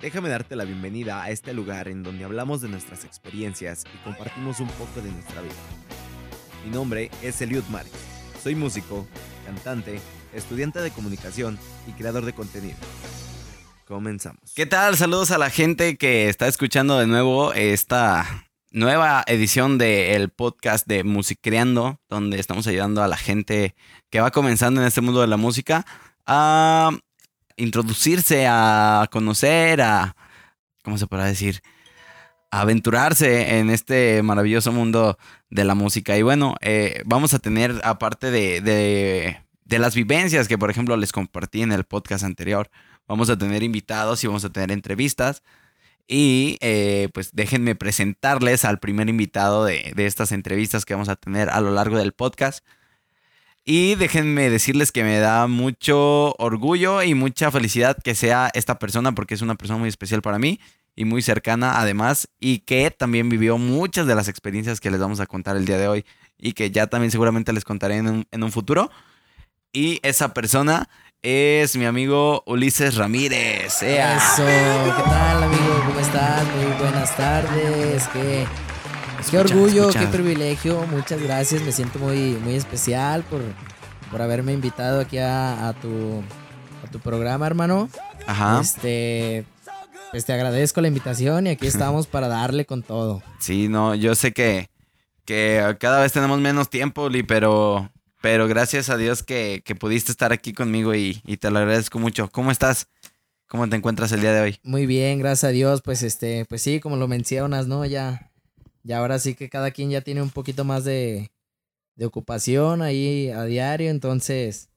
Déjame darte la bienvenida a este lugar en donde hablamos de nuestras experiencias y compartimos un poco de nuestra vida. Mi nombre es Eliud Márquez. Soy músico, cantante, estudiante de comunicación y creador de contenido. Comenzamos. ¿Qué tal? Saludos a la gente que está escuchando de nuevo esta nueva edición del podcast de Musicreando, donde estamos ayudando a la gente que va comenzando en este mundo de la música a introducirse, a conocer, a, ¿cómo se podrá decir? A aventurarse en este maravilloso mundo de la música. Y bueno, eh, vamos a tener, aparte de, de, de las vivencias que, por ejemplo, les compartí en el podcast anterior, vamos a tener invitados y vamos a tener entrevistas. Y eh, pues déjenme presentarles al primer invitado de, de, estas entrevistas que vamos a tener a lo largo del podcast. Y déjenme decirles que me da mucho orgullo y mucha felicidad que sea esta persona porque es una persona muy especial para mí y muy cercana además y que también vivió muchas de las experiencias que les vamos a contar el día de hoy y que ya también seguramente les contaré en un, en un futuro. Y esa persona es mi amigo Ulises Ramírez. Eso, ¿qué tal amigo? ¿Cómo estás? Muy buenas tardes. ¿Qué, qué orgullo, qué privilegio. Muchas gracias. Me siento muy, muy especial por, por haberme invitado aquí a, a, tu, a tu programa, hermano. Ajá. Este, pues te agradezco la invitación y aquí estamos para darle con todo. Sí, no, yo sé que, que cada vez tenemos menos tiempo, Uli, pero pero gracias a Dios que, que pudiste estar aquí conmigo y, y, te lo agradezco mucho. ¿Cómo estás? ¿Cómo te encuentras el día de hoy? Muy bien, gracias a Dios. Pues este, pues sí, como lo mencionas, ¿no? Ya, ya ahora sí que cada quien ya tiene un poquito más de, de ocupación ahí a diario. Entonces,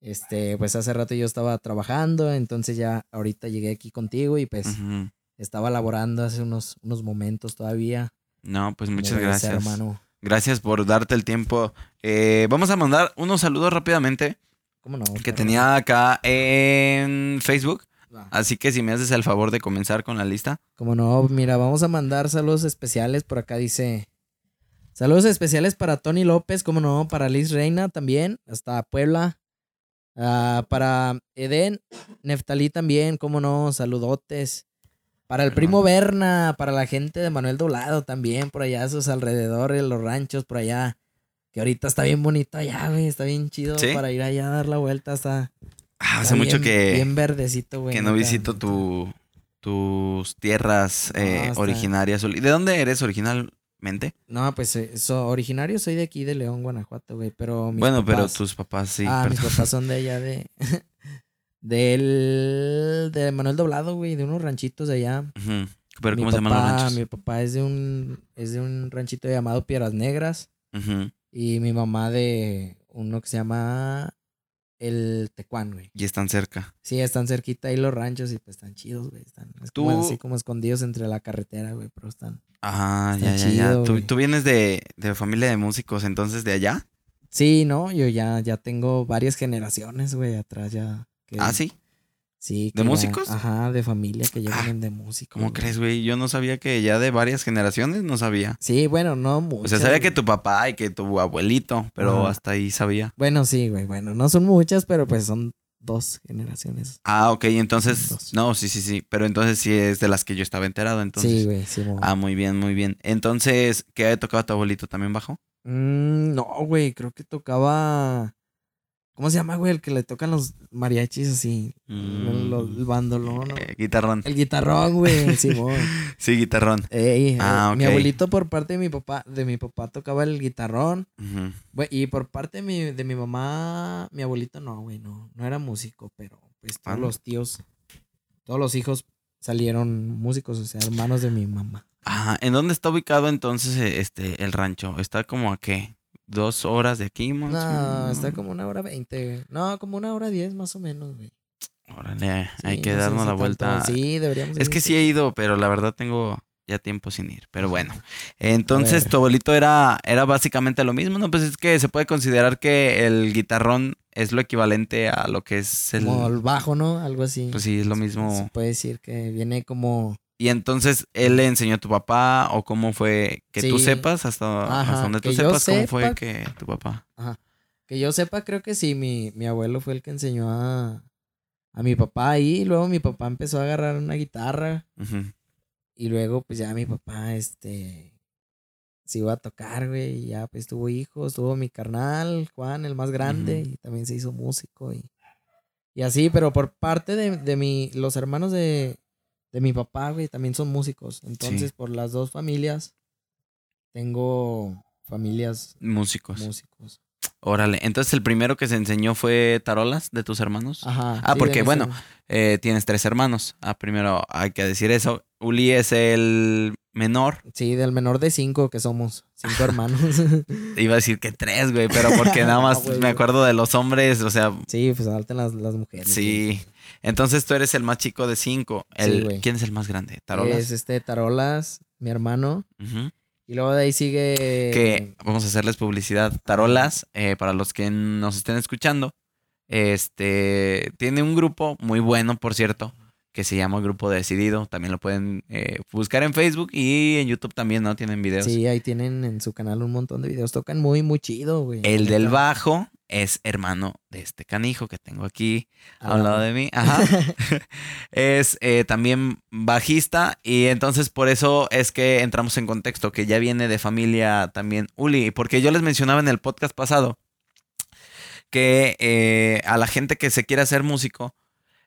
este, pues hace rato yo estaba trabajando. Entonces ya ahorita llegué aquí contigo y pues uh -huh. estaba laborando hace unos, unos momentos todavía. No, pues muchas gracias. hermano. Gracias por darte el tiempo. Eh, vamos a mandar unos saludos rápidamente. ¿Cómo no? Que tenía acá en Facebook. Ah. Así que si me haces el favor de comenzar con la lista. Como no, mira, vamos a mandar saludos especiales. Por acá dice. Saludos especiales para Tony López, como no, para Liz Reina también, hasta Puebla. Uh, para Eden, Neftalí también, como no, saludotes. Para el primo Berna, para la gente de Manuel Doblado también, por allá, sus alrededores, los ranchos por allá. Que ahorita está bien bonito allá, güey. Está bien chido ¿Sí? para ir allá a dar la vuelta hasta. Ah, hace mucho que. Bien verdecito, güey. Que no visito tu, tus tierras eh, no, originarias. ¿De dónde eres originalmente? No, pues so, originario soy de aquí, de León, Guanajuato, güey. Pero. bueno, papás, pero tus papás sí. Ah, mis papás son de allá de. Del. De Manuel Doblado, güey, de unos ranchitos de allá. Uh -huh. ¿Pero mi cómo papá, se llaman los ranchos? Mi papá es de un. Es de un ranchito llamado Piedras Negras. Uh -huh. Y mi mamá de uno que se llama. El Tecuán, güey. Y están cerca. Sí, están cerquita ahí los ranchos y pues están chidos, güey. Están es ¿Tú? como así como escondidos entre la carretera, güey, pero están. Ah, están ya, ya, chido, ya. ¿Tú, güey. ¿Tú, vienes de, de familia de músicos entonces de allá? Sí, no, yo ya, ya tengo varias generaciones, güey, atrás ya. Que... Ah, sí. Sí. ¿De músicos? Ajá, de familia que ya ah, vienen de músicos. ¿Cómo crees, güey? Yo no sabía que ya de varias generaciones no sabía. Sí, bueno, no mucho. O sea, sabía que tu papá y que tu abuelito, pero hasta ahí sabía. Bueno, sí, güey, bueno, no son muchas, pero pues son dos generaciones. Ah, ok, entonces, dos. no, sí, sí, sí, pero entonces sí es de las que yo estaba enterado, entonces. Sí, güey, sí. Güey. Ah, muy bien, muy bien. Entonces, ¿qué había tocado tu abuelito? ¿También bajo? Mm, no, güey, creo que tocaba... ¿Cómo se llama, güey? El que le tocan los mariachis así. Mm. El, el, bandolón. ¿no? Eh, guitarrón. El guitarrón, güey. Simón. sí, guitarrón. Ey, ah, eh, Mi abuelito por parte de mi papá, de mi papá tocaba el guitarrón. Uh -huh. Güey, y por parte de mi, de mi mamá, mi abuelito no, güey, no, no era músico, pero pues todos ah. los tíos, todos los hijos salieron músicos, o sea, hermanos de mi mamá. Ah, ¿en dónde está ubicado entonces este el rancho? ¿Está como a qué? Dos horas de aquí, más No, está como una hora veinte. No, como una hora diez más o menos, güey. Órale, sí, hay que no darnos la vuelta. Sí, deberíamos. Es que sí he ido, pero la verdad tengo ya tiempo sin ir. Pero bueno. Entonces, tu abuelito era, era básicamente lo mismo, ¿no? Pues es que se puede considerar que el guitarrón es lo equivalente a lo que es el. Como el bajo, ¿no? Algo así. Pues sí, es lo mismo. Se puede decir que viene como y entonces él le enseñó a tu papá o cómo fue que sí. tú sepas hasta, Ajá, hasta donde tú sepas sepa, cómo fue que tu papá. Ajá. Que yo sepa, creo que sí, mi, mi abuelo fue el que enseñó a, a mi papá ahí. Luego mi papá empezó a agarrar una guitarra. Y luego, pues ya mi papá, este, se iba a tocar, güey. Y ya, pues tuvo hijos. Tuvo mi carnal, Juan, el más grande. Y también se hizo músico. Y, y así, pero por parte de, de mi, los hermanos de, de mi papá, güey, también son músicos. Entonces, por las dos familias, tengo familias Músicos. músicos. Órale. Entonces el primero que se enseñó fue tarolas de tus hermanos. Ajá. Ah, sí, porque, bueno. Eh, tienes tres hermanos. Ah, primero hay que decir eso. Uli es el menor. Sí, del menor de cinco que somos. Cinco hermanos. Iba a decir que tres, güey, pero porque nada más No, güey. me acuerdo de los hombres, o sea, sí, pues salten las, las mujeres. sí. güey. Entonces tú eres el más chico de cinco. El. ¿Quién es el más grande? ¿Tarolas? Es este Tarolas, mi hermano. Y luego de ahí sigue. que vamos a hacerles publicidad. Tarolas, eh, para los que nos estén escuchando, este tiene un grupo muy bueno, por cierto, que se llama Grupo Decidido. También lo pueden eh, buscar en Facebook y en YouTube también, ¿no? Tienen videos. Sí, ahí tienen en su canal un montón de videos. Tocan muy, muy chido, güey. El del bajo es hermano de este canijo que tengo aquí Ah, a un lado de mí. Ajá. es eh, también bajista y entonces por eso es que entramos en contexto, que ya viene de familia también Uli, porque yo les mencionaba en el podcast pasado que eh, a la gente que se quiere hacer músico,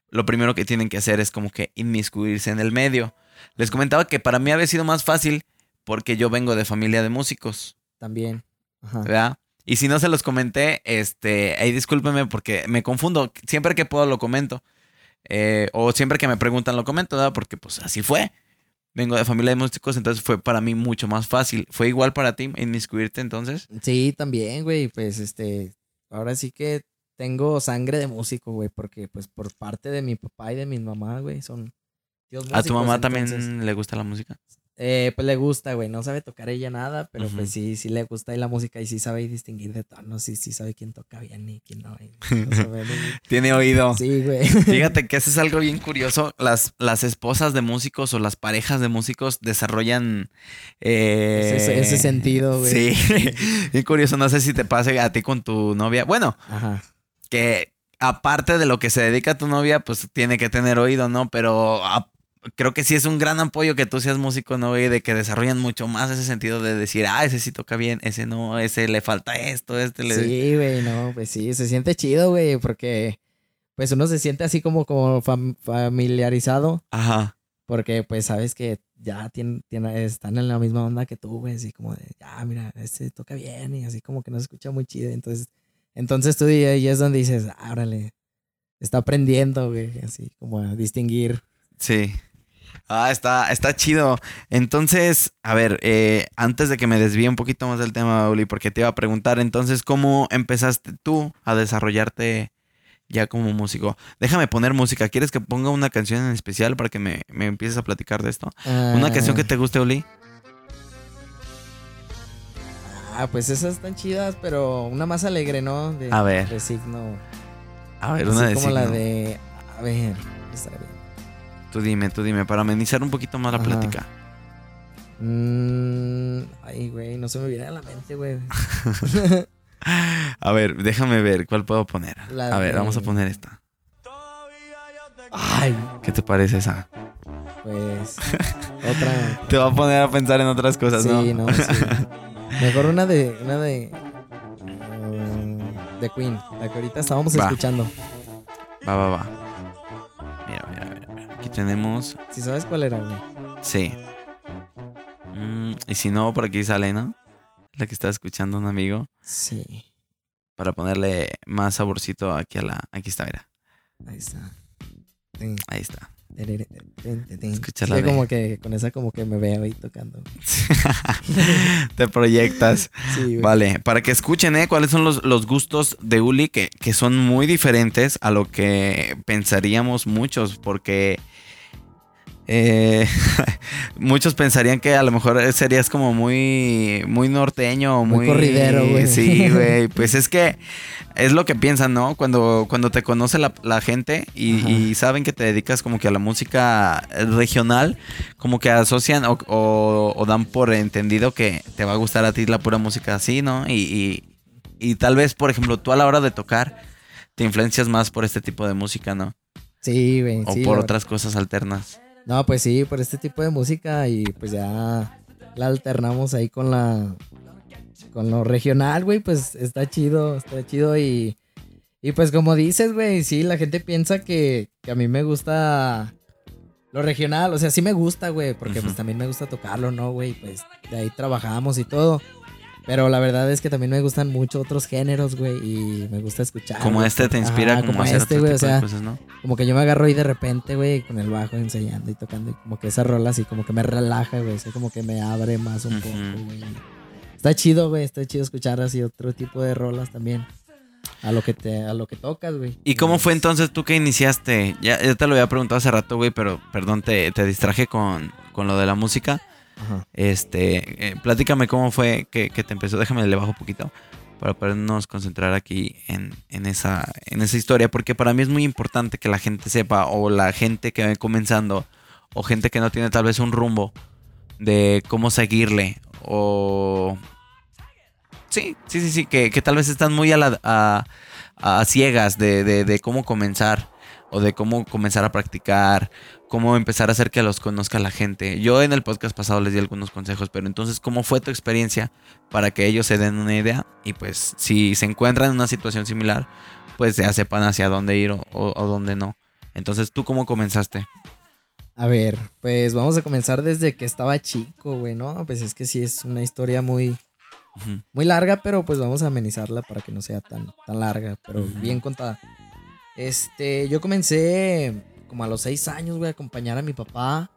lo primero que tienen que hacer es como que inmiscuirse en el medio. Les comentaba que para mí había sido más fácil porque yo vengo de familia de músicos. También. Ajá. ¿verdad? Y si no se los comenté, este, ahí discúlpenme porque me confundo. Siempre que puedo lo comento. Eh, o siempre que me preguntan lo comento, ¿verdad? Porque pues así fue. Vengo de familia de músicos, entonces fue para mí mucho más fácil. ¿Fue igual para ti inmiscuirte entonces? Sí, también, güey. Pues este. Ahora sí que tengo sangre de músico, güey. Porque, pues, por parte de mi papá y de mi mamá, güey, son. tíos ¿A tu músicos, mamá también le gusta la música? Eh, pues le gusta, güey. No sabe tocar ella nada, pero pues sí, sí le gusta y la música y sí sabe distinguir de tonos y sí sabe quién toca bien y quién no. y más o menos, güey. Tiene oído. Sí, güey. Fíjate que eso es algo bien curioso. Las, las esposas de músicos o las parejas de músicos desarrollan eh, Ese, ese sentido, güey. Sí, bien curioso. No sé si te pase a ti con tu novia. Bueno, Ajá. que aparte de lo que se dedica a tu novia, pues tiene que tener oído, ¿no? Pero a- creo que sí es un gran apoyo que tú seas músico, ¿no? Y de que desarrollan mucho más ese sentido de decir, ah, ese sí toca bien, ese no, ese le falta esto, este le... Sí, güey, no, pues sí, se siente chido, güey, porque pues uno se siente así como, como fam- familiarizado, Ajá. porque pues sabes que ya tienen, tienen- están en la misma onda que tú, güey, así como de, ya, mira, este toca bien y así como que no se escucha muy chido, entonces, entonces tú y ahí es donde dices, órale, está aprendiendo, güey, así como a distinguir. Sí. Ah, está, está chido. Entonces, a ver, eh, antes de que me desvíe un poquito más del tema, Uli, porque te iba a preguntar, entonces, ¿cómo empezaste tú a desarrollarte ya como músico? Déjame poner música. ¿Quieres que ponga una canción en especial para que me, me empieces a platicar de esto? ¿Una canción que te guste, Uli? Ah, pues esas están chidas, pero una más alegre, ¿no? De, A ver. De signo. A ver, así una de como la de, a ver, estará bien. Tú dime, tú dime, para amenizar un poquito más la Ajá. plática. Mm, ay, güey, no se me viene a la mente, güey. A ver, déjame ver cuál puedo poner. La a ver, de- vamos a poner esta. Ay, ¿Qué te parece esa? pues. otra. Te va a poner a pensar en otras cosas, ¿no? Sí, no, sí. Mejor una de. Una de. mm, de Queen, la que ahorita estábamos Va. escuchando. Va, va, va. Aquí tenemos. Si sabes cuál era, güey. Sí. Mm, y si no, por aquí sale, ¿no? La que está escuchando un amigo. Sí, Para ponerle más saborcito aquí a la. Aquí está, mira. ahí está. Ahí está. terere, tin, tin, tin. Escucha Sí, como que con esa como que me veo ahí tocando. Te proyectas. Sí. Vale, para que escuchen, ¿eh? ¿Cuáles son los, los gustos de Uli que, que son muy diferentes a lo que pensaríamos muchos? Porque eh, muchos pensarían que a lo mejor serías como muy, muy norteño, Muy muy, corridero, güey. Sí, güey. Pues es que es lo que piensan, ¿no? Cuando, cuando te conoce la, la gente y, saben que te dedicas como que a la música regional, como que asocian o, o- o dan por entendido que te va a gustar a ti la pura música así, ¿no? Y, y- y tal vez, por ejemplo, tú a la hora de tocar te influencias más por este tipo de música, ¿no? Sí, güey. ¿O sí, por otras cosas alternas? No, pues sí, por este tipo de música y pues ya la alternamos ahí con la con lo regional, güey, pues está chido, está chido y y pues como dices, güey, sí, la gente piensa que, que a mí me gusta lo regional, o sea, sí me gusta, güey, porque pues también me gusta tocarlo, ¿no, güey? Pues de ahí trabajamos y todo. Pero la verdad es que también me gustan mucho otros géneros, güey, y me gusta escuchar. Como este te inspira Ajá, como, como a hacer este, güey, o sea, cosas, ¿no? como que yo me agarro ahí de repente, güey, con el bajo enseñando y tocando. Y como que esa rola así como que me relaja, güey. Así como que me abre más un poco, güey. Está chido, güey. Está chido escuchar así otro tipo de rolas también. A lo que te, a lo que tocas, güey. ¿Y cómo fue entonces tú que iniciaste? Ya, ya te lo había preguntado hace rato, güey, pero perdón, te, te distraje con, con lo de la música. Este, eh, platícame cómo fue que, que te empezó. Déjame le bajo un poquito para podernos concentrar aquí en, en esa, en esa historia, porque para mí es muy importante que la gente sepa, o la gente que va comenzando, o gente que no tiene tal vez un rumbo de cómo seguirle, o... Sí, sí, sí, sí, que, que tal vez están muy a, la, a, ciegas de, de cómo comenzar, o de cómo comenzar a practicar, cómo empezar a hacer que los conozca la gente. Yo en el podcast pasado les di algunos consejos, pero entonces, ¿cómo fue tu experiencia para que ellos se den una idea? Y pues, si se encuentran en una situación similar, pues ya sepan hacia dónde ir o, o- o dónde no. Entonces, ¿tú cómo comenzaste? A ver, pues vamos a comenzar desde que estaba chico, güey, ¿no? Pues es que sí es una historia muy, muy larga, pero pues vamos a amenizarla para que no sea tan, tan larga, pero bien contada. Este, yo comencé como a los seis años, güey, a acompañar a mi papá.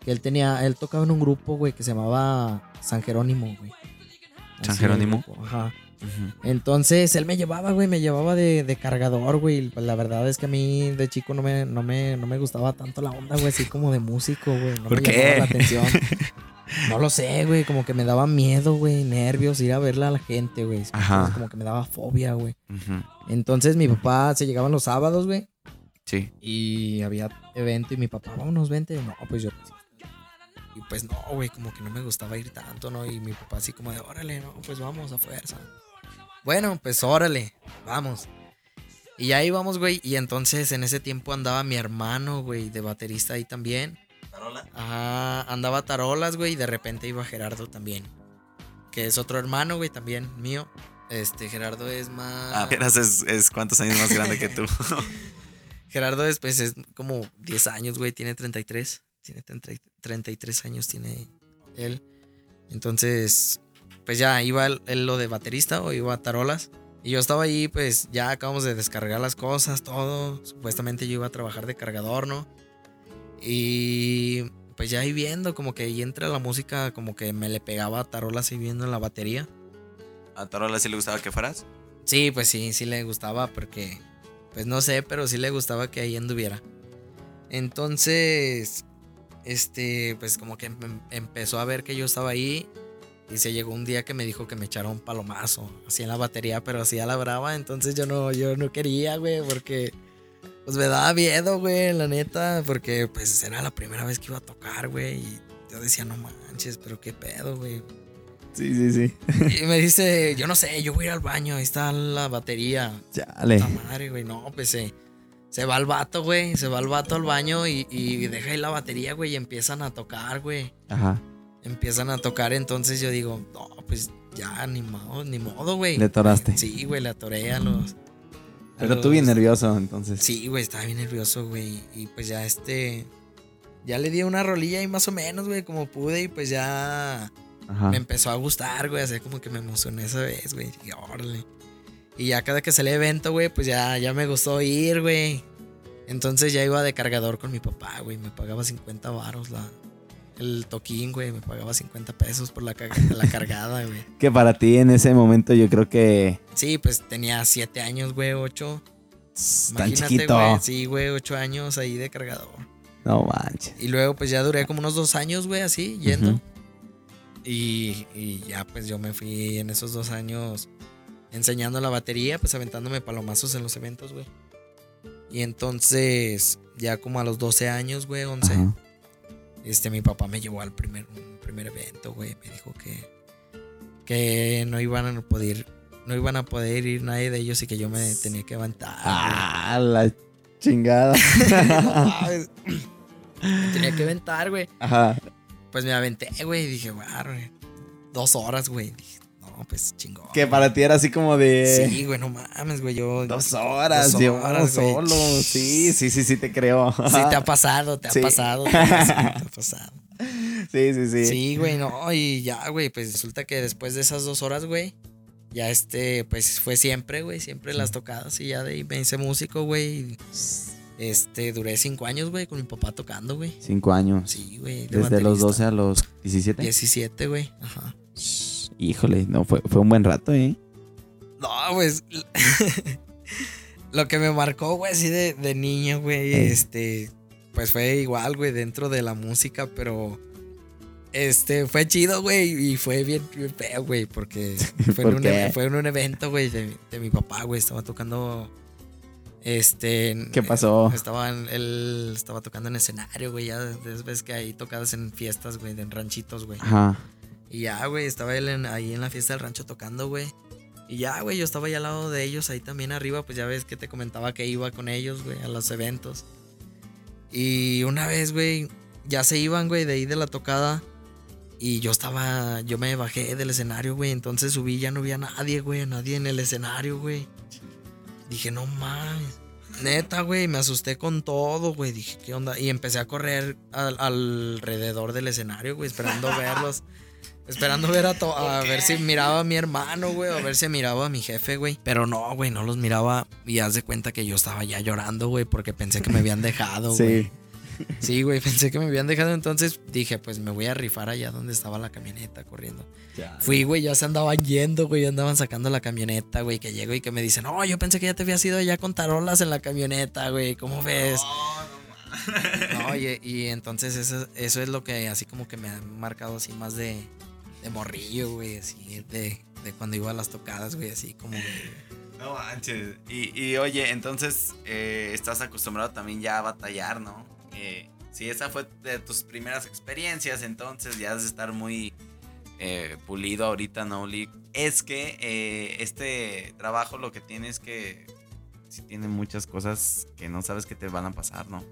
Que él tenía, él tocaba en un grupo, güey, que se llamaba San Jerónimo, güey. ¿San Jerónimo? Ajá. Entonces él me llevaba, güey, me llevaba de, de cargador, güey. Pues la verdad es que a mí de chico no me, no me, no me gustaba tanto la onda, güey, así como de músico, güey. No ¿Por me qué? llamaba la atención. No lo sé, güey, como que me daba miedo, güey, nervios, ir a verla a la gente, güey. Ajá. Como que me daba fobia, güey. Ujú, Entonces mi papá se llegaban los sábados, güey, Sí. y había evento y mi papá, vámonos, vente. No, pues yo. Y pues no, güey, como que no me gustaba ir tanto, ¿no? Y mi papá así como de, órale, no, pues vamos a fuerza. Bueno, pues órale, vamos. Y ahí vamos, güey. Y entonces en ese tiempo andaba mi hermano, güey, de baterista ahí también. Ajá, andaba Tarolas, güey, y de repente iba Gerardo también. Que es otro hermano, güey, también mío. Este, Gerardo es más... Apenas es, es cuántos años más grande que tú. Gerardo es, pues, es como 10 años, güey, tiene 33. Tiene 30 y- 33 años, tiene él. Entonces, pues ya iba él, él lo de baterista o iba a tarolas. Y yo estaba ahí, pues ya acabamos de descargar las cosas, todo. Supuestamente yo iba a trabajar de cargador, ¿no? Y pues ya ahí viendo, como que ahí entra la música, como que me le pegaba a tarolas ahí viendo en la batería. ¿A Tarola sí le gustaba que fueras? Sí, pues sí, sí le gustaba porque, pues no sé, pero sí le gustaba que ahí anduviera. Entonces, este, pues como que em- empezó a ver que yo estaba ahí y se llegó un día que me dijo que me echara un palomazo, así en la batería, pero así a la brava, entonces yo no, yo no quería, güey, porque pues me daba miedo, güey, la neta, porque pues era la primera vez que iba a tocar, güey, y yo decía, no manches, pero qué pedo, güey. Sí, sí, sí. Y me dice, yo no sé, yo voy a ir al baño, ahí está la batería. Chale. Puta madre, güey. No, pues se, se va el vato, güey. Se va el vato al baño y, y deja ahí la batería, güey. Y empiezan a tocar, güey. Ajá. Empiezan a tocar. Entonces yo digo, no, pues ya, ni modo, ni modo, güey. Le atoraste. Sí, güey, le atoré a los. Pero tú bien nervioso, entonces. Sí, güey, estaba bien nervioso, güey. Y pues ya este. Ya le di una rolilla ahí más o menos, güey, como pude. Y pues ya Ajá. me empezó a gustar, güey. Así como que me emocioné esa vez, güey. Y órale. Y ya cada que salía evento, güey, pues ya, ya me gustó ir, güey. Entonces ya iba de cargador con mi papá, güey. Me pagaba 50 varos la, el toquín, güey. Me pagaba 50 pesos por la, la cargada, güey. Que para ti en ese momento yo creo que Sí, pues tenía 7 años, güey, 8. es tan chiquito. güey. Sí, güey, 8 años ahí de cargador. No manches. Y luego pues ya duré como unos dos años, güey, así, yendo. Y, y ya pues yo me fui en esos dos años enseñando la batería, pues aventándome palomazos en los eventos, güey. Y entonces, ya como a los 12 años, güey, 11, Ajá. Este, mi papá me llevó al primer, primer evento, güey. Me dijo que, que no iban a poder, no iban a poder ir nadie de ellos y que yo me tenía que güey. Ah, la chingada. Me Tenía que aventar, güey. Ajá. Pues me aventé, güey. Y dije, güey, dos horas, güey. Dije, pues chingón. Que para ti era así como de. Sí, güey, no mames, güey. Yo. Dos horas, Dos yo horas, güey. solo. Sí, sí, sí, sí, te creo. Sí, te ha pasado, te ha pasado. Te ha pasado, te ha pasado. Sí, sí, sí. Sí, güey, no. Y ya, güey, pues resulta que después de esas dos horas, güey. Ya este, pues fue siempre, güey, siempre las tocadas y ya de ahí me hice músico, güey. Este, duré cinco años, güey, con mi papá tocando, güey. Cinco años. Sí, güey. de Desde los baterista. 12 a los 17. 17, güey. Ajá. Híjole, no, fue, fue un buen rato, ¿eh? No, pues. lo que me marcó, güey, así de, de niño, güey, Eh. este. Pues fue igual, güey, dentro de la música, pero. Este, fue chido, güey, y fue bien, bien feo, güey, porque fue, ¿Por en un, fue en un evento, güey, de, de mi papá, güey, estaba tocando. Este. ¿Qué pasó? Estaba en- él estaba tocando en escenario, güey, ya ves que hay tocadas en fiestas, güey, en ranchitos, güey. Ajá. Y ya, güey, estaba él en- ahí en la fiesta del rancho tocando, güey. Y ya, güey, yo estaba ahí al lado de ellos, ahí también arriba, pues ya ves que te comentaba que iba con ellos, güey, a los eventos. Y una vez, güey, ya se iban, güey, de ahí de la tocada. Y yo estaba, yo me bajé del escenario, güey, entonces subí, ya no había nadie, güey, nadie en el escenario, güey. Dije, no mames. Neta, güey, me asusté con todo, güey. Dije, ¿qué onda? Y empecé a correr al- alrededor del escenario, güey, esperando verlos. Esperando ver a, to- a ver si miraba a mi hermano, güey, o a ver si miraba a mi jefe, güey. Pero no, güey, no los miraba. Y haz de cuenta que yo estaba ya llorando, güey, porque pensé que me habían dejado, güey. Sí. Sí, güey, pensé que me habían dejado. Entonces dije, pues me voy a rifar allá donde estaba la camioneta corriendo. Fui, güey, ya se andaban yendo, güey, andaban sacando la camioneta, güey, que llego y que me dicen, no, yo pensé que ya te habías ido allá con tarolas en la camioneta, güey, ¿cómo ves? No, oye, y entonces eso, eso es lo que así como que me ha marcado así más de, de morrillo, güey, así de, de cuando iba a las tocadas, güey, así como. No manches. Y, y oye, entonces eh, estás acostumbrado también ya a batallar, ¿no? Eh, si esa fue de tus primeras experiencias, entonces ya has de estar muy eh, pulido ahorita, ¿no, Lee? Es que eh, este trabajo lo que tiene es que sí tiene muchas cosas que no sabes que te van a pasar, ¿no?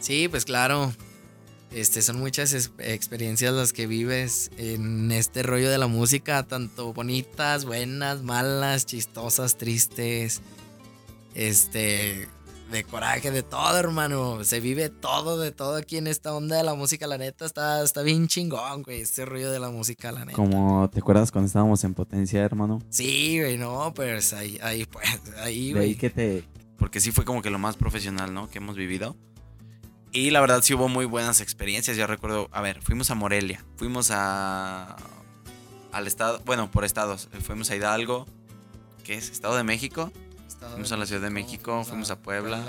Sí, pues claro. Este, son muchas experiencias las que vives en este rollo de la música, tanto bonitas, buenas, malas, chistosas, tristes, este, de coraje, de todo, hermano. Se vive todo, de todo aquí en esta onda de la música, la neta, está, está bien chingón, güey, este rollo de la música, la neta. Como, ¿te acuerdas cuando estábamos en potencia, hermano? Sí, güey, no, pues ahí, ahí, pues, ahí, De ahí güey. que te... Porque sí fue como que lo más profesional, ¿no? Que hemos vivido. Y la verdad sí hubo muy buenas experiencias. Yo recuerdo, a ver, fuimos a Morelia, fuimos a al estado, bueno, por estados, eh, fuimos a Hidalgo, ¿qué es? Estado de México, Fuimos a la Ciudad de México, fuimos a Puebla.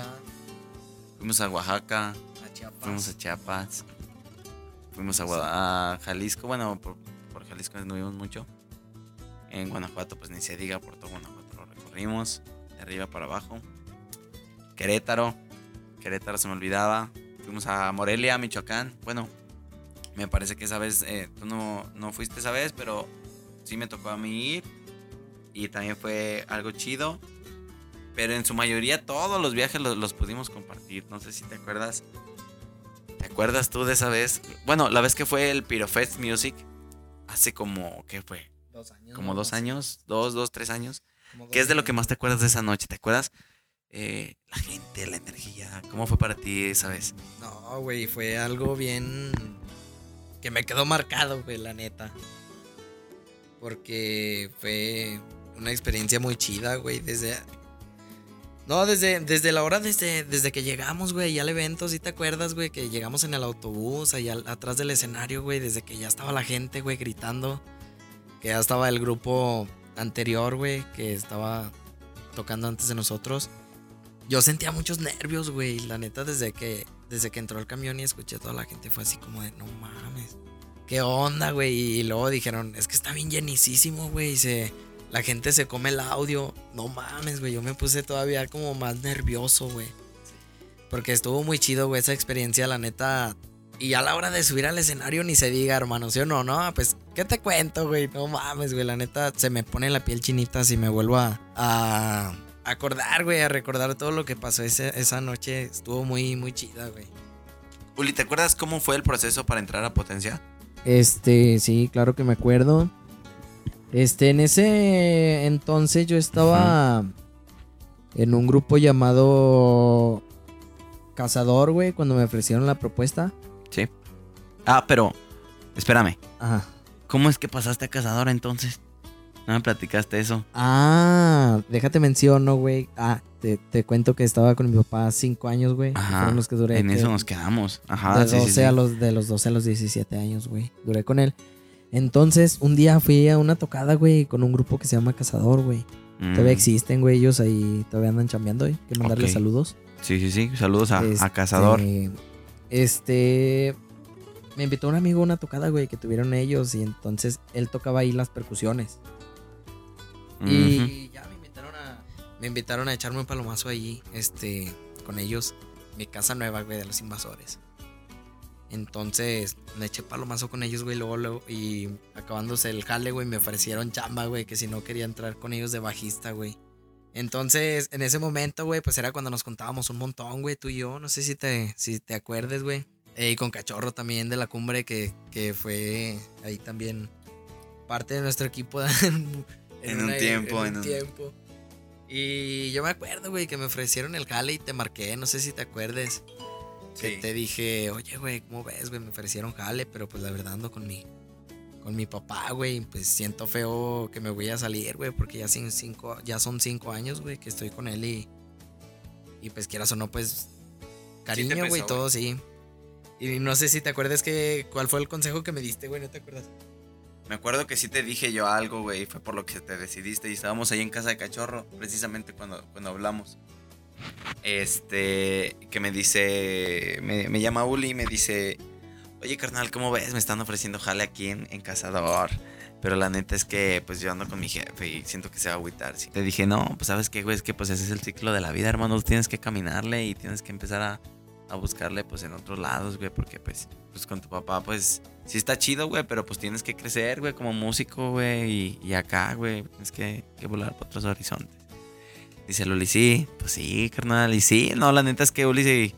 fuimos a Oaxaca, a Chiapas. fuimos a Chiapas, fuimos a, Guada- a Jalisco, bueno, por, por Jalisco no vimos mucho. En Guanajuato, pues ni se diga, por todo Guanajuato lo recorrimos, de arriba para abajo. Querétaro, Querétaro se me olvidaba. Fuimos a Morelia, Michoacán. Bueno, me parece que esa vez, eh, tú no, no fuiste esa vez, pero sí me tocó a mí ir. Y también fue algo chido. Pero en su mayoría todos los viajes los, los pudimos compartir. No sé si te acuerdas. ¿Te acuerdas tú de esa vez? Bueno, la vez que fue el Pyrofest Music. Hace como, ¿qué fue? Dos años. Como dos años, dos, dos, tres años. Como ¿Qué es de lo que más te acuerdas de esa noche? ¿Te acuerdas? Eh, la gente, la energía. ¿Cómo fue para ti esa vez? No, güey, fue algo bien que me quedó marcado, güey, la neta. Porque fue una experiencia muy chida, güey, desde No, desde, desde la hora desde, desde que llegamos, güey, ya al evento, ¿sí te acuerdas, güey? Que llegamos en el autobús, allá al- atrás del escenario, güey, desde que ya estaba la gente, güey, gritando. Que ya estaba el grupo anterior, güey, que estaba tocando antes de nosotros. Yo sentía muchos nervios, güey. La neta, desde que, desde que entró el camión y escuché a toda la gente, fue así como de, no mames. ¿Qué onda, güey? Y luego dijeron, es que está bien llenicísimo, güey. Se, la gente se come el audio. No mames, güey. Yo me puse todavía como más nervioso, güey. Porque estuvo muy chido, güey, esa experiencia, la neta. Y a la hora de subir al escenario ni se diga, hermano, ¿sí o no? No, pues, ¿qué te cuento, güey? No mames, güey. La neta, se me pone la piel chinita si me vuelvo a, a, acordar, güey, a recordar todo lo que pasó ese- esa noche. Estuvo muy, muy chida, güey. Uli, ¿te acuerdas cómo fue el proceso para entrar a Potencia? Este, sí, claro que me acuerdo. Este, en ese entonces yo estaba en un grupo llamado Cazador, güey, cuando me ofrecieron la propuesta. Sí. Ah, pero, espérame. Ajá. ¿Cómo es que pasaste a Cazadora entonces? No me platicaste eso. Ah, déjate menciono, güey. Ah, te, te cuento que estaba con mi papá cinco años, güey. Ajá, Fueron los que duré. En que- eso nos quedamos. Ajá, de, sí, sí, 12 sí. A los, de los 12 a los 17 años, güey. Duré con él. Entonces, un día fui a una tocada, güey, con un grupo que se llama Cazador, güey. Mm, Todavía existen, güey. Ellos ahí todavía andan chambeando, güey. Hay que mandarles saludos. Sí, sí, sí. Saludos a, a Este, Cazador. Este. Me invitó un amigo a una tocada, güey, que tuvieron ellos. Y entonces él tocaba ahí las percusiones. Y ya me invitaron a. Me invitaron a echarme un palomazo ahí. Este. Con ellos. Mi casa nueva, güey, de los invasores. Entonces, me eché palomazo con ellos, güey, luego, luego, y acabándose el jale, güey, me ofrecieron chamba, güey, que si no quería entrar con ellos de bajista, güey. Entonces, en ese momento, güey, pues era cuando nos contábamos un montón, güey, tú y yo, no sé si te, si te acuerdes, güey. Y con Cachorro también de la cumbre, que, que fue ahí también parte de nuestro equipo en, En un tiempo, en en un tiempo. Y yo me acuerdo, güey, que me ofrecieron el jale y te marqué, no sé si te acuerdes. Que te dije, oye, güey, ¿cómo ves, güey? Me ofrecieron jale, pero pues la verdad ando con mi, con mi papá, güey. Pues siento feo que me voy a salir, güey, porque ya, sin cinco, ya son cinco años, güey, que estoy con él y, y pues quieras o no, pues cariño, güey. todo, sí. Y no sé si te acuerdas que, cuál fue el consejo que me diste, güey, ¿no te acuerdas? Me acuerdo que sí te dije yo algo, güey. Fue por lo que te decidiste. Y estábamos ahí en casa de cachorro, precisamente cuando, cuando hablamos. Este, que me dice, me, llama Uli y me dice, oye carnal, ¿cómo ves? Me están ofreciendo jale aquí en, en Cazador. Pero la neta es que pues yo ando con mi jefe y siento que se va a agüitar. sí. Te dije, no, pues sabes qué, güey, es que pues ese es el ciclo de la vida, hermano. Tienes que caminarle y tienes que empezar a, a buscarle pues en otros lados, güey, porque pues, pues con tu papá pues sí está chido, güey, pero pues tienes que crecer, güey, como músico, güey, y, acá, güey, tienes que, que volar por otros horizontes. Dice Luli, sí, pues sí, carnal, y sí, no, la neta es que Uli, sí,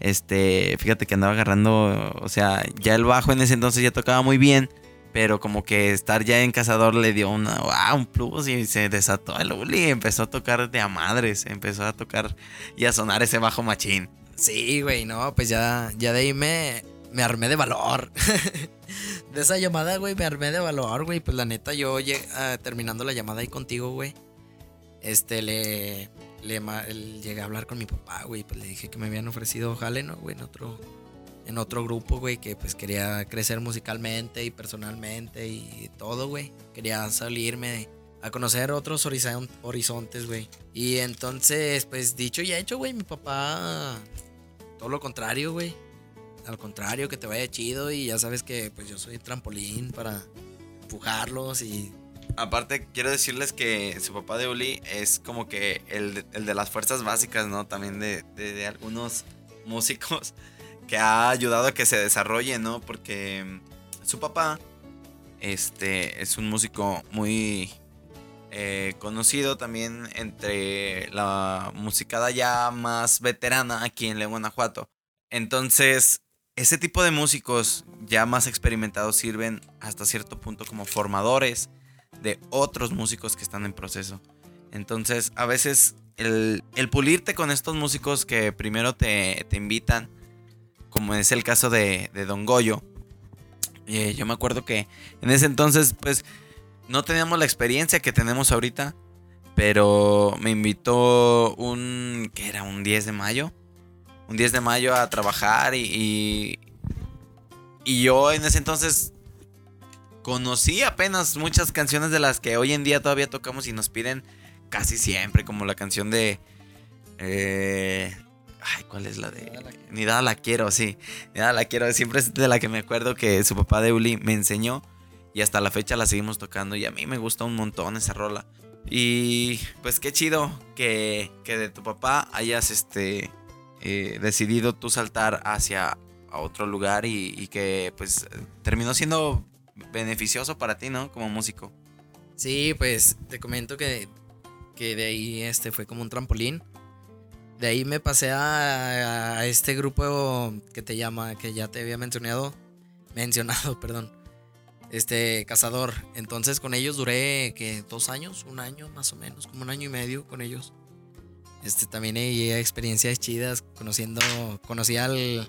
este, fíjate que andaba agarrando, o sea, ya el bajo en ese entonces ya tocaba muy bien, pero como que estar ya en Cazador le dio una, wow, un plus y se desató el Uli, empezó a tocar de a madres, empezó a tocar y a sonar ese bajo machín. Sí, güey, no, pues ya, ya de ahí me, me armé de valor. de esa llamada, güey, me armé de valor, güey. Pues la neta, yo ah, terminando la llamada ahí contigo, güey. Este, le, le el- llegué a hablar con mi papá, güey. Pues le dije que me habían ofrecido jale, ¿no, güey? En otro, en otro grupo, güey, que pues quería crecer musicalmente y personalmente y todo, güey. Quería salirme a conocer otros horizon- horizontes, güey. Y entonces, pues dicho y hecho, güey, mi papá, todo lo contrario, güey. Al contrario, que te vaya chido y ya sabes que pues yo soy trampolín para empujarlos y... Aparte, quiero decirles que su papá de Uli es como que el, el de las fuerzas básicas, ¿no? También de, de- de algunos músicos que ha ayudado a que se desarrolle, ¿no? Porque mm, su papá este, es un músico muy eh, conocido también entre la musicada ya más veterana aquí en León, Guanajuato. Entonces, ese tipo de músicos ya más experimentados sirven hasta cierto punto como formadores de otros músicos que están en proceso. Entonces, a veces el, pulirte con estos músicos que primero te, te invitan, como es el caso de, de Don Goyo, eh, yo me acuerdo que en ese entonces, pues, no teníamos la experiencia que tenemos ahorita, pero me invitó un, que era? Un 10 de mayo. Un 10 de mayo a trabajar y, y, y yo en ese entonces conocí apenas muchas canciones de las que hoy en día todavía tocamos y nos piden casi siempre, como la canción de... eh, ay, ¿cuál es la de...? Ni nada la quiero. Ni nada la quiero, sí. Ni nada la quiero. Siempre es de la que me acuerdo que su papá de Uli me enseñó. Y hasta la fecha la seguimos tocando. Y a mí me gusta un montón esa rola. Y pues qué chido que, que de tu papá hayas este, eh, decidido tú saltar hacia otro lugar y, y que pues terminó siendo beneficioso para ti, ¿no? Como músico. Sí, pues te comento que, que de ahí este fue como un trampolín. De ahí me pasé a, a este grupo que te llama, que ya te había mencionado, mencionado, perdón. Este cazador. Entonces con ellos duré que dos años, un año más o menos, como un año y medio con ellos. Este también hay experiencias chidas conociendo, conocí al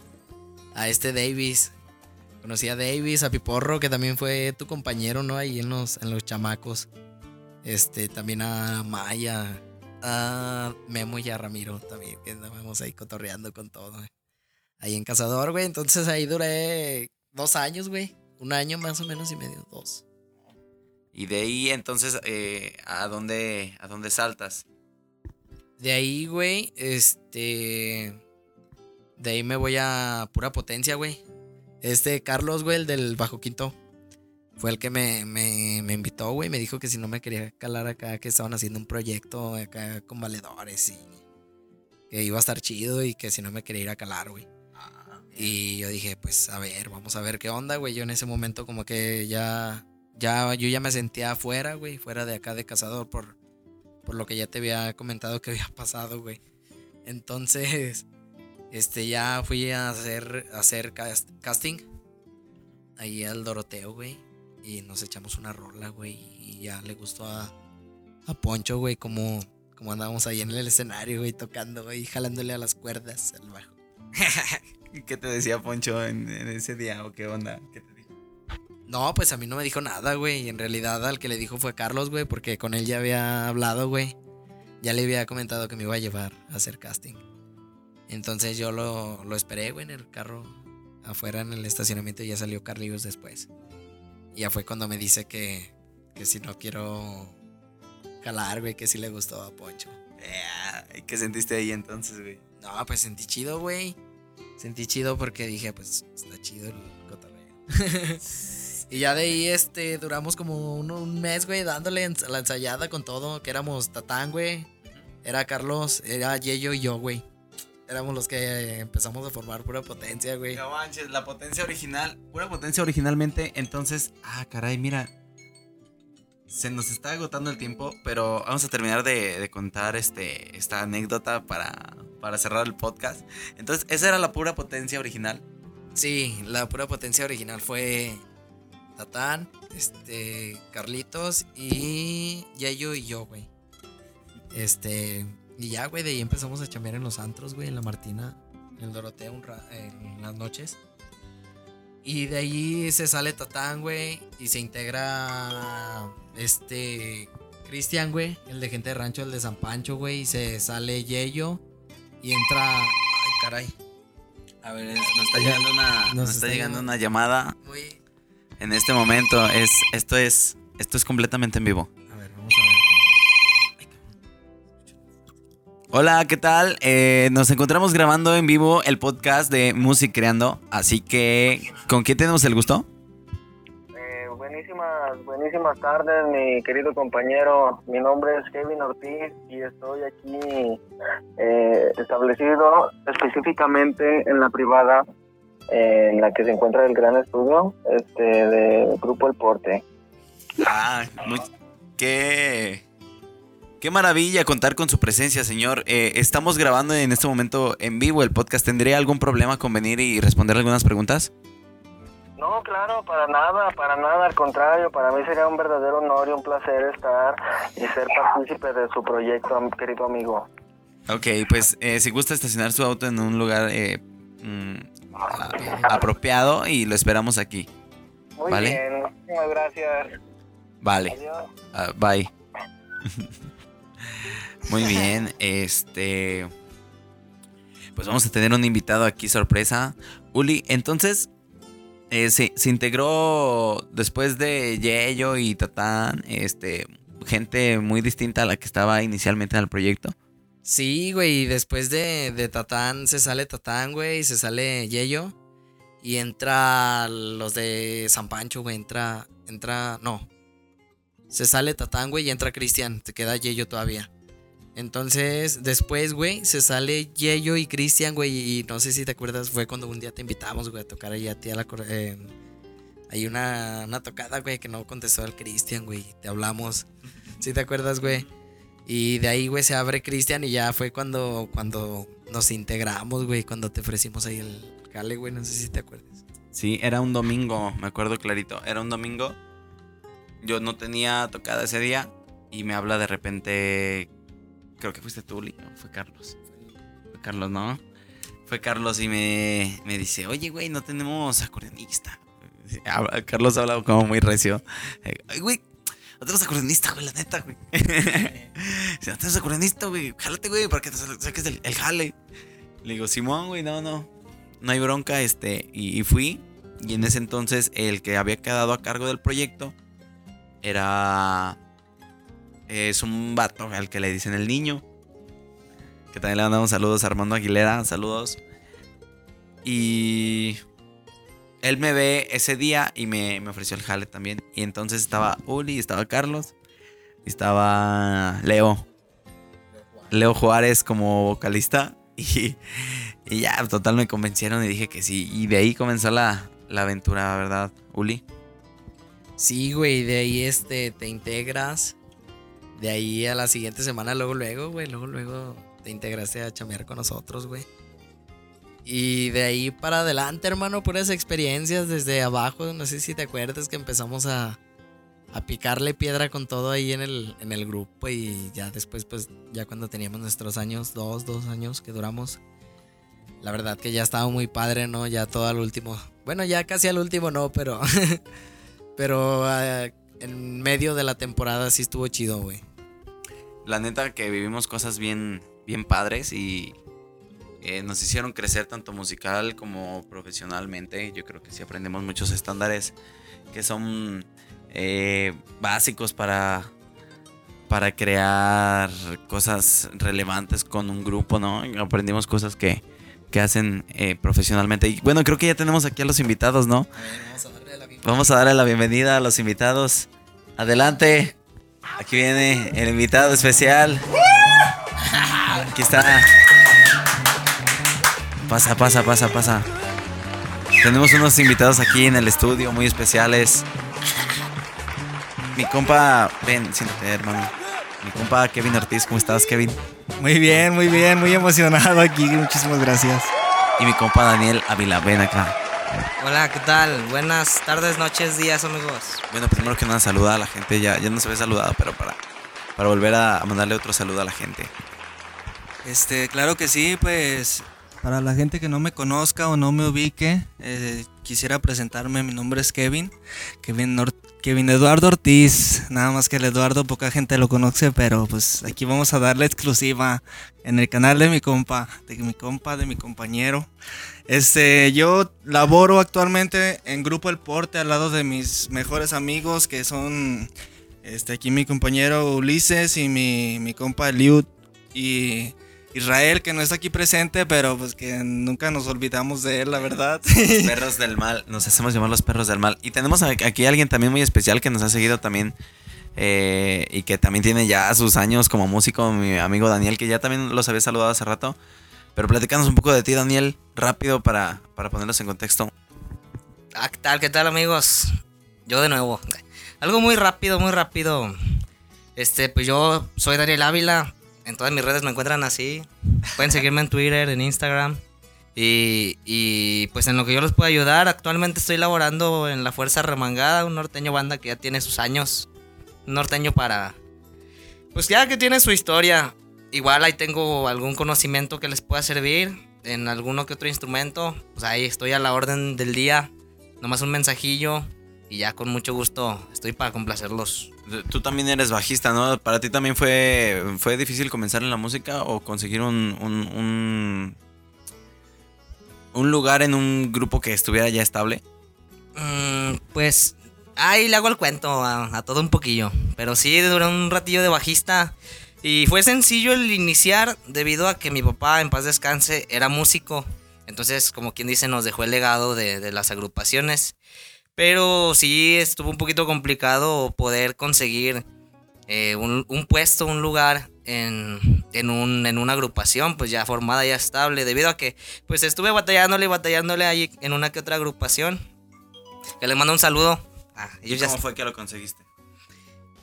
a este Davis, conocí a Davis, a Piporro que también fue tu compañero, ¿no? Ahí en los en los chamacos. Este también a Maya, a Memo y a Ramiro también, que andábamos ahí cotorreando con todo. eh. Ahí en Cazador, güey. Entonces ahí duré dos años, güey. Un año más o menos y medio, dos. Y de ahí entonces, eh, ¿a, dónde, ¿a dónde saltas? De ahí, güey, este. De ahí me voy a pura potencia, güey. Este Carlos, güey, el del Bajo Quinto. Fue el que me, me, me invitó, güey. Me dijo que si no me quería calar acá, que estaban haciendo un proyecto acá con valedores y que iba a estar chido y que si no me quería ir a calar, güey. Y yo dije, pues a ver, vamos a ver qué onda, güey. Yo en ese momento como que ya, ya, yo ya me sentía afuera, güey, fuera de acá de cazador por, por lo que ya te había comentado que había pasado, güey. Entonces, este, ya fui a hacer, hacer cast- casting ahí al Doroteo, güey. Y nos echamos una rola, güey. Y ya le gustó a, a Poncho, güey, como, como andábamos ahí en el escenario, güey, tocando, güey, jalándole a las cuerdas al bajo. ¿Qué te decía Poncho en, ese día o qué onda? ¿Qué te? No, pues a mí no me dijo nada, güey. En realidad al que le dijo fue Carlos, güey, porque con él ya había hablado, güey. Ya le había comentado que me iba a llevar a hacer casting. Entonces yo lo, lo esperé, güey, en el carro afuera en el estacionamiento y ya salió Carlos después. Y ya fue cuando me dice que, que si no quiero calar, güey, que si le gustó a Poncho. Eh, ¿Qué sentiste ahí entonces, güey? No, pues sentí chido, güey. Sentí chido porque dije, pues está chido el cotorreo. y ya de ahí, este, duramos como un, un mes, güey, dándole ens- la ensayada con todo. Que éramos Tatán, güey. Era Carlos, era Yeyo y yo, güey. Éramos los que empezamos a formar pura potencia, güey. No manches, la potencia original, pura potencia originalmente, entonces, ah, caray, mira, se nos está agotando el tiempo, pero vamos a terminar de, de contar este, esta anécdota para, para cerrar el podcast. Entonces, esa era la pura potencia original. Sí, la pura potencia original fue Tatán, este, Carlitos y Yayo y yo, güey. Este, y ya, güey, de ahí empezamos a chambear en los antros, güey, en la Martina, en el Dorotea un ra- en las noches. Y de ahí se sale Tatán, güey, y se integra este Cristian, güey, el de gente de rancho, el de San Pancho, güey, y se sale Yeyo y entra, ay, caray. A ver, nos está llegando una, Nos nos está llegando- una llamada Muy en este momento. Es, esto es, esto es completamente en vivo. A ver, vamos a ver. Hola, ¿qué tal? Eh, nos encontramos grabando en vivo el podcast de Music Creando. Así que, ¿con quién tenemos el gusto? Eh, buenísimas, buenísimas tardes, mi querido compañero. Mi nombre es Kevin Ortiz y estoy aquí eh, establecido específicamente en la privada en la que se encuentra el gran estudio este, de Grupo El Porte. Ah, muy- qué, qué maravilla contar con su presencia, señor. Eh, estamos grabando en este momento en vivo el podcast. ¿Tendría algún problema con venir y responder algunas preguntas? No, claro, para nada, para nada, al contrario, para mí sería un verdadero honor y un placer estar y ser partícipe de su proyecto, querido amigo. Ok, pues eh, si gusta estacionar su auto en un lugar eh, mm, apropiado y lo esperamos aquí. Muy Vale. bien, muchísimas gracias. Vale. Adiós. Ah, bye. Muy bien, este. Pues vamos a tener un invitado aquí sorpresa. Uli, entonces, eh, se, se integró después de Yello y Tatán, este, gente muy distinta a la que estaba inicialmente en el proyecto. Sí, güey, y después de, de Tatán se sale Tatán, güey, se sale Yeyo. Y entra los de San Pancho, güey, entra, entra, no. Se sale Tatán, güey, y entra Cristian, te queda Yeyo todavía. Entonces, después, güey, se sale Yeyo y Cristian, güey, y no sé si te acuerdas, fue cuando un día te invitamos, güey, a tocar ahí a ti a la... eh, hay una, una tocada, güey, que no contestó al Cristian, güey, te hablamos. ¿Sí te acuerdas, güey? Y de ahí, güey, se abre Cristian y ya fue cuando, cuando nos integramos, güey, cuando te ofrecimos ahí el jale, güey, no sé si te acuerdas. Sí, era un domingo, me acuerdo clarito. Era un domingo. Yo no tenía tocada ese día y me habla de repente. Creo que fuiste tú, Lee, fue Carlos. Fue Carlos, ¿no? Fue Carlos y me, me dice, oye, güey, no tenemos acordeonista. Habla- Carlos habla como muy recio. Eh, güey, no tenemos acordeonista, güey, la neta, güey. Si no tenemos acordeonista, güey, jálate, güey, para que te sa- saques el, el jale. Le digo, Simón, güey, no, no. No hay bronca, este. Y, y fui. Y en ese entonces el que había quedado a cargo del proyecto era. Es un vato al que le dicen el niño. Que también le mandamos saludos a Armando Aguilera. Saludos. Y. Él me ve ese día y me, me ofreció el jale también. Y entonces estaba Uli, estaba Carlos, estaba Leo. Leo Juárez como vocalista. Y, y ya, total me convencieron y dije que sí. Y de ahí comenzó la, la aventura, ¿verdad, Uli? Sí, güey, de ahí este, te integras. De ahí a la siguiente semana, luego, luego, güey, luego, luego te integraste a chamear con nosotros, güey. Y de ahí para adelante, hermano, puras experiencias desde abajo. No sé si te acuerdas que empezamos a, a picarle piedra con todo ahí en el, en el grupo. Y ya después, pues, ya cuando teníamos nuestros años, dos, dos años que duramos. La verdad que ya estaba muy padre, ¿no? Ya todo al último. Bueno, ya casi al último no, pero. pero ah, en medio de la temporada sí estuvo chido, güey. La neta que vivimos cosas bien, bien padres y eh, nos hicieron crecer tanto musical como profesionalmente. Yo creo que sí aprendemos muchos estándares que son eh, básicos para, para crear cosas relevantes con un grupo, ¿no? Aprendimos cosas que, que hacen eh, profesionalmente. Y bueno, creo que ya tenemos aquí a los invitados, ¿no? Vamos a darle la bienvenida a los invitados. Adelante. Aquí viene el invitado especial. Aquí está. Pasa, pasa, pasa, pasa. Tenemos unos invitados aquí en el estudio muy especiales. Mi compa, ven, siéntate, hermano. Mi compa Kevin Ortiz, ¿cómo estás, Kevin? Muy bien, muy bien, muy emocionado aquí, muchísimas gracias. Y mi compa Daniel Avila, ven acá. Hola, ¿qué tal? Buenas tardes, noches, días, amigos. Bueno, primero que nada, saluda a la gente. Ya, ya nos había saludado, pero para, para volver a, a mandarle otro saludo a la gente. Este, claro que sí, pues para la gente que no me conozca o no me ubique, eh, quisiera presentarme. Mi nombre es Kevin, Kevin, Kevin Eduardo Ortiz. Nada más que el Eduardo, poca gente lo conoce, pero pues aquí vamos a darle exclusiva en el canal de mi compa, de mi compa, de mi compañero. Este, yo laboro actualmente en Grupo El Porte al lado de mis mejores amigos que son este, aquí mi compañero Ulises y mi, mi compa Eliud y Israel que no está aquí presente, pero pues que nunca nos olvidamos de él, la verdad. Los perros del mal, nos hacemos llamar los perros del mal. Y tenemos aquí a alguien también muy especial que nos ha seguido también eh, y que también tiene ya sus años como músico, mi amigo Daniel, que ya también los había saludado hace rato. Pero platícanos un poco de ti, Daniel, rápido para, para ponerlos en contexto. Ah, ¿qué tal? ¿Qué tal, amigos? Yo de nuevo. Algo muy rápido, muy rápido. Este, pues yo soy Daniel Ávila. En todas mis redes me encuentran así. Pueden seguirme en Twitter, en Instagram. Y, y, pues en lo que yo les puedo ayudar, actualmente estoy laborando en La Fuerza Remangada, un norteño banda que ya tiene sus años. Un norteño para... Pues ya que tiene su historia. Igual ahí tengo algún conocimiento que les pueda servir en alguno que otro instrumento. Pues ahí estoy a la orden del día. Nomás un mensajillo y ya con mucho gusto estoy para complacerlos. Tú también eres bajista, ¿no? ¿Para ti también fue, fue difícil comenzar en la música o conseguir un, un, un, lugar en un grupo que estuviera ya estable? Mm, pues ahí le hago el cuento a, todo un poquillo. Pero sí, duré un ratillo de bajista. Y fue sencillo el iniciar debido a que mi papá, en paz descanse, era músico. Entonces, como quien dice, nos dejó el legado de, de las agrupaciones. Pero sí estuvo un poquito complicado poder conseguir eh, un, un puesto, un lugar en, en, un- en una agrupación, pues ya formada, ya estable, debido a que pues estuve batallándole y batallándole ahí en una que otra agrupación. Que les mando un saludo. Ah, ellos ya ¿Cómo fue que lo conseguiste?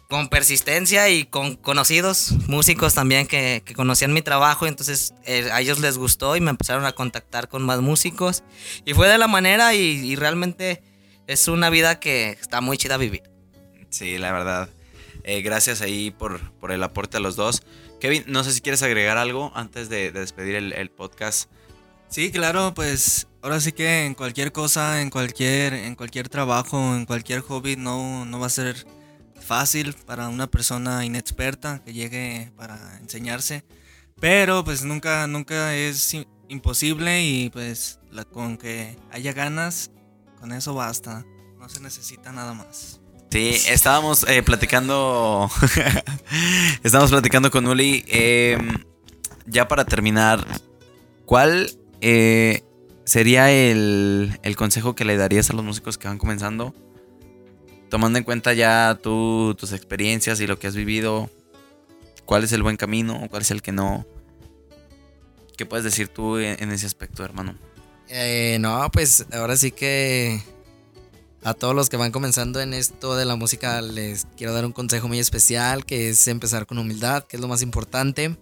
con persistencia y con conocidos músicos también que, que conocían mi trabajo, entonces eh, a ellos les gustó y me empezaron a contactar con más músicos y fue de la manera y, y realmente es una vida que está muy chida vivir. Sí, la verdad. Eh, gracias ahí por, por el aporte a los dos. Kevin, no sé si quieres agregar algo antes de, de despedir el, el podcast. Sí, claro, pues ahora sí que en cualquier cosa, en cualquier, en cualquier trabajo, en cualquier hobby, no, no va a ser fácil para una persona inexperta que llegue para enseñarse. Pero pues nunca, nunca es imposible y pues la- con que haya ganas, con eso basta. No se necesita nada más. Sí, estábamos eh, platicando. estábamos platicando con Uli. eh, ya para terminar, ¿cuál eh, sería el, el consejo que le darías a los músicos que van comenzando? Tomando en cuenta ya tú, tus experiencias y lo que has vivido. ¿Cuál es el buen camino? ¿Cuál es el que no? ¿Qué puedes decir tú en ese aspecto, hermano? Eh, no, pues ahora sí que a todos los que van comenzando en esto de la música les quiero dar un consejo muy especial que es empezar con humildad, que es lo más importante.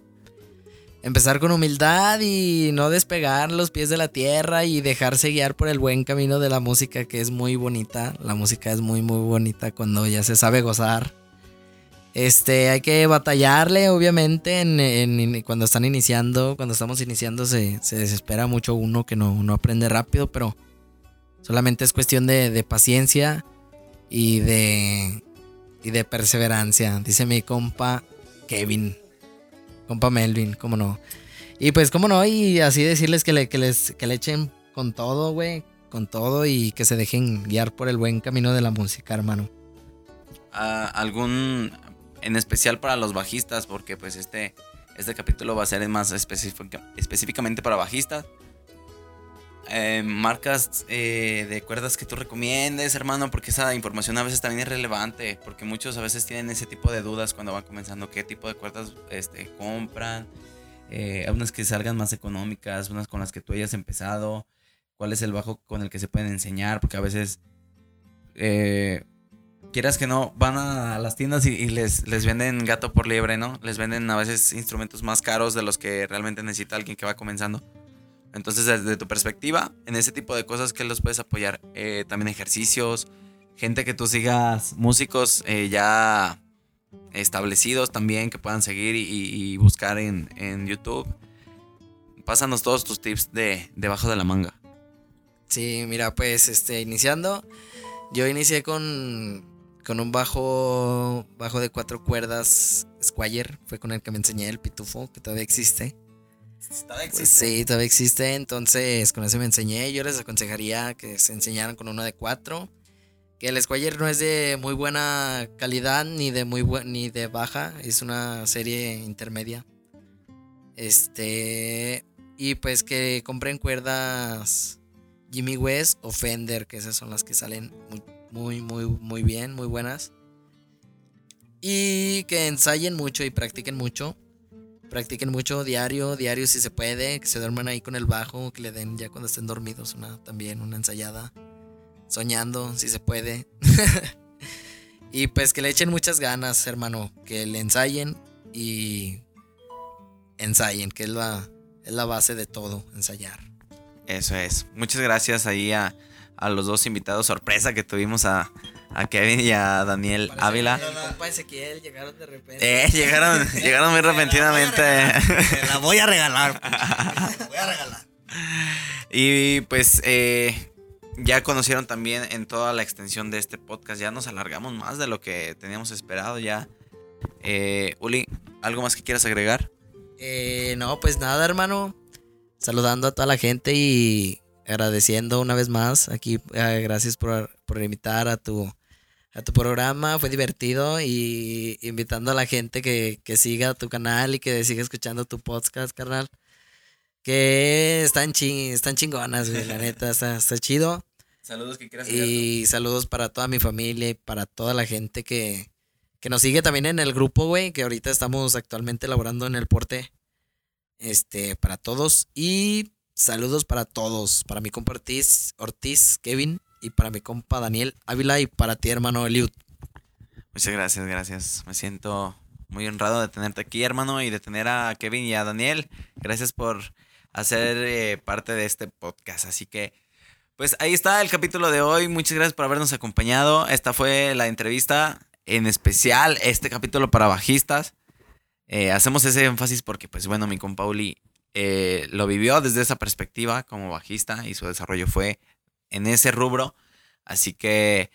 Empezar con humildad y no despegar los pies de la tierra y dejarse guiar por el buen camino de la música que es muy bonita. La música es muy muy bonita cuando ya se sabe gozar. Este, hay que batallarle, obviamente, en, en- en- cuando están iniciando, cuando estamos iniciando se, se desespera mucho uno que no, no aprende rápido, pero solamente es cuestión de, de paciencia y de, y de perseverancia, dice mi compa Kevin, compa Melvin, cómo no. Y pues, cómo no, y así decirles que le, que les, que le echen con todo, güey, con todo y que se dejen guiar por el buen camino de la música, hermano. a algún en especial para los bajistas porque pues este este capítulo va a ser más específica- específicamente para bajistas. Eh, marcas eh, de cuerdas que tú recomiendes hermano porque esa información a veces también es relevante porque muchos a veces tienen ese tipo de dudas cuando van comenzando qué tipo de cuerdas este compran. Eh, unas que salgan más económicas unas con las que tú hayas empezado cuál es el bajo con el que se pueden enseñar porque a veces eh, quieras que no, van a las tiendas y, les, les venden gato por liebre, ¿no? Les venden a veces instrumentos más caros de los que realmente necesita alguien que va comenzando. Entonces, desde tu perspectiva, en ese tipo de cosas, ¿qué los puedes apoyar? Eh, también ejercicios, gente que tú sigas, músicos eh, ya establecidos también que puedan seguir y buscar en, en YouTube. Pásanos todos tus tips de debajo de la manga. Sí, mira, pues este, iniciando, yo inicié con, con un bajo, bajo de cuatro cuerdas Squire, fue con el que me enseñé el pitufo, que todavía existe. Pues sí, todavía existe, entonces con ese me enseñé. Yo les aconsejaría que se enseñaran con uno de cuatro. Que el Squire no es de muy buena calidad ni de muy ni de baja, es una serie intermedia. Este, y pues que compren cuerdas Jimmy West o Fender, que esas son las que salen muy, muy, muy, muy bien, muy buenas. Y que ensayen mucho y practiquen mucho. Practiquen mucho diario, diario si se puede, que se duerman ahí con el bajo, que le den ya cuando estén dormidos una también una ensayada. Soñando, si se puede. y pues que le echen muchas ganas, hermano, que le ensayen y ensayen, que es la, es la base de todo, ensayar. Eso es. Muchas gracias ahí a, a los dos invitados sorpresa que tuvimos a, a Kevin y a Daniel Ávila. El compa Ezequiel llegaron de repente. Eh, llegaron, llegaron muy repentinamente. Te la voy a regalar. Y pues eh, ya conocieron también en toda la extensión de este podcast. Ya nos alargamos más de lo que teníamos esperado ya. Eh, Uli, ¿algo más que quieras agregar? Eh, no, pues nada, hermano. Saludando a toda la gente y agradeciendo una vez más aquí. eh, gracias por, por invitar a tu, a tu programa. Fue divertido y invitando a la gente que, que siga tu canal y que siga escuchando tu podcast, carnal. Que están, ching, están chingonas, güey, la neta, está, está chido. Saludos que quieras Y saludos para toda mi familia y para toda la gente que, que nos sigue también en el grupo, güey, que ahorita estamos actualmente elaborando en el porte. Este, para todos. Y saludos para todos. Para mi compa Ortiz, Ortiz, Kevin, y para mi compa Daniel Ávila y para ti, hermano Eliud. Muchas gracias, gracias. Me siento muy honrado de tenerte aquí, hermano, y de tener a Kevin y a Daniel. Gracias por hacer eh, parte de este podcast. Así que, pues ahí está el capítulo de hoy. Muchas gracias por habernos acompañado. Esta fue la entrevista en especial, este capítulo para bajistas. Eh, hacemos ese énfasis porque, pues bueno, mi compauli eh, lo vivió desde esa perspectiva como bajista y su desarrollo fue en ese rubro. Así que,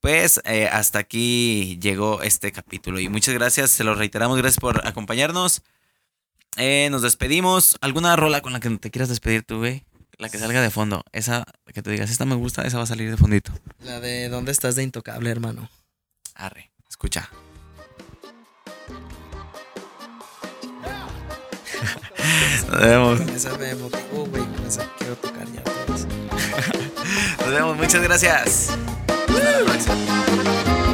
pues, eh, hasta aquí llegó este capítulo. Y muchas gracias, se lo reiteramos, gracias por acompañarnos. Eh, nos despedimos. ¿Alguna rola con la que te quieras despedir tú, güey? La que salga de fondo. Esa, que te digas, esta me gusta, esa va a salir de fondito. La de ¿Dónde estás de intocable, hermano? Arre, escucha. Nos vemos. Con esa me motivó, güey. Con esa quiero tocar ya. Nos vemos. Muchas gracias. Hasta la próxima.